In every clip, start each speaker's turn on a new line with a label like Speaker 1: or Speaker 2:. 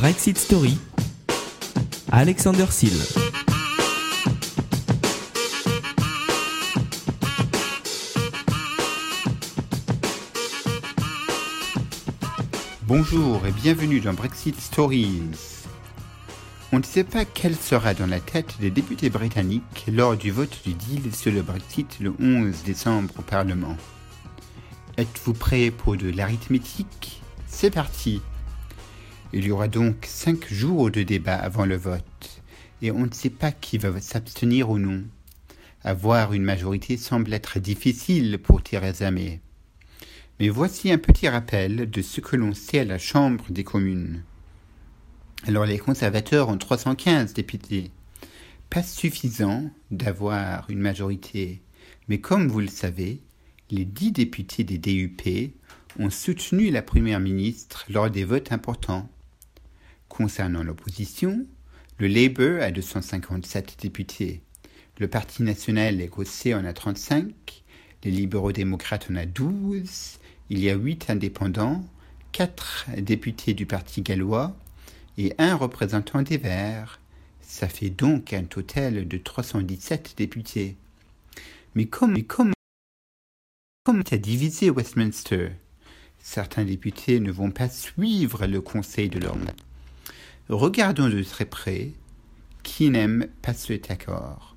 Speaker 1: Brexit Story. Alexander Seal.
Speaker 2: Bonjour et bienvenue dans Brexit Stories. On ne sait pas quelle sera dans la tête des députés britanniques lors du vote du deal sur le Brexit le 11 décembre au Parlement. Êtes-vous prêts pour de l'arithmétique? C'est parti Il y aura donc cinq jours de débat avant le vote, et on ne sait pas qui va s'abstenir ou non. Avoir une majorité semble être difficile pour Theresa May. Mais voici un petit rappel de ce que l'on sait à la Chambre des communes. Alors les conservateurs ont 315 députés. Pas suffisant d'avoir une majorité, mais comme vous le savez, les dix députés des DUP ont soutenu la Première ministre lors des votes importants. Concernant l'opposition, le Labour a 257 députés, le Parti national écossais en a 35, les libéraux démocrates en a 12, il y a 8 indépendants, 4 députés du Parti gallois et un représentant des Verts. Ça fait donc un total de 317 députés. Mais comme, mais comme comme tu as divisé Westminster, certains députés ne vont pas suivre le conseil de l'homme. Regardons de très près qui n'aime pas cet accord.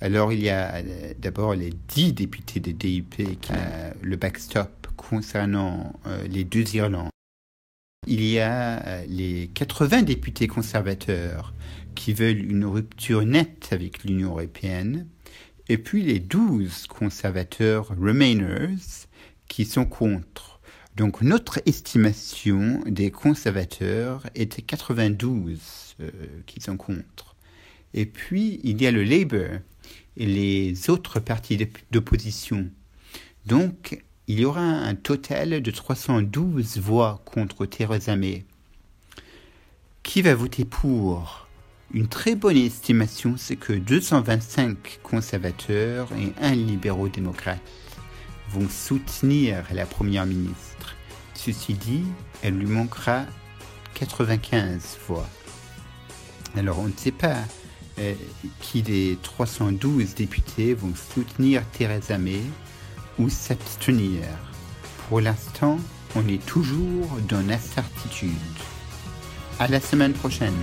Speaker 2: Alors il y a euh, d'abord les dix députés de DUP qui ont le backstop concernant euh, les deux Irlandes. Il y a euh, les 80 députés conservateurs qui veulent une rupture nette avec l'Union européenne et puis les 12 conservateurs Remainers qui sont contre. Donc notre estimation des conservateurs était 92 euh, qui sont contre. Et puis il y a le Labour et les autres partis d'opposition. Donc il y aura un total de 312 voix contre Theresa May. Qui va voter pour? Une très bonne estimation, c'est que 225 conservateurs et un libéraux-démocrate vont soutenir la première ministre. Ceci dit, elle lui manquera 95 voix. Alors on ne sait pas euh, qui des 312 députés vont soutenir Theresa May ou s'abstenir. Pour l'instant, on est toujours dans l'incertitude. À la semaine prochaine.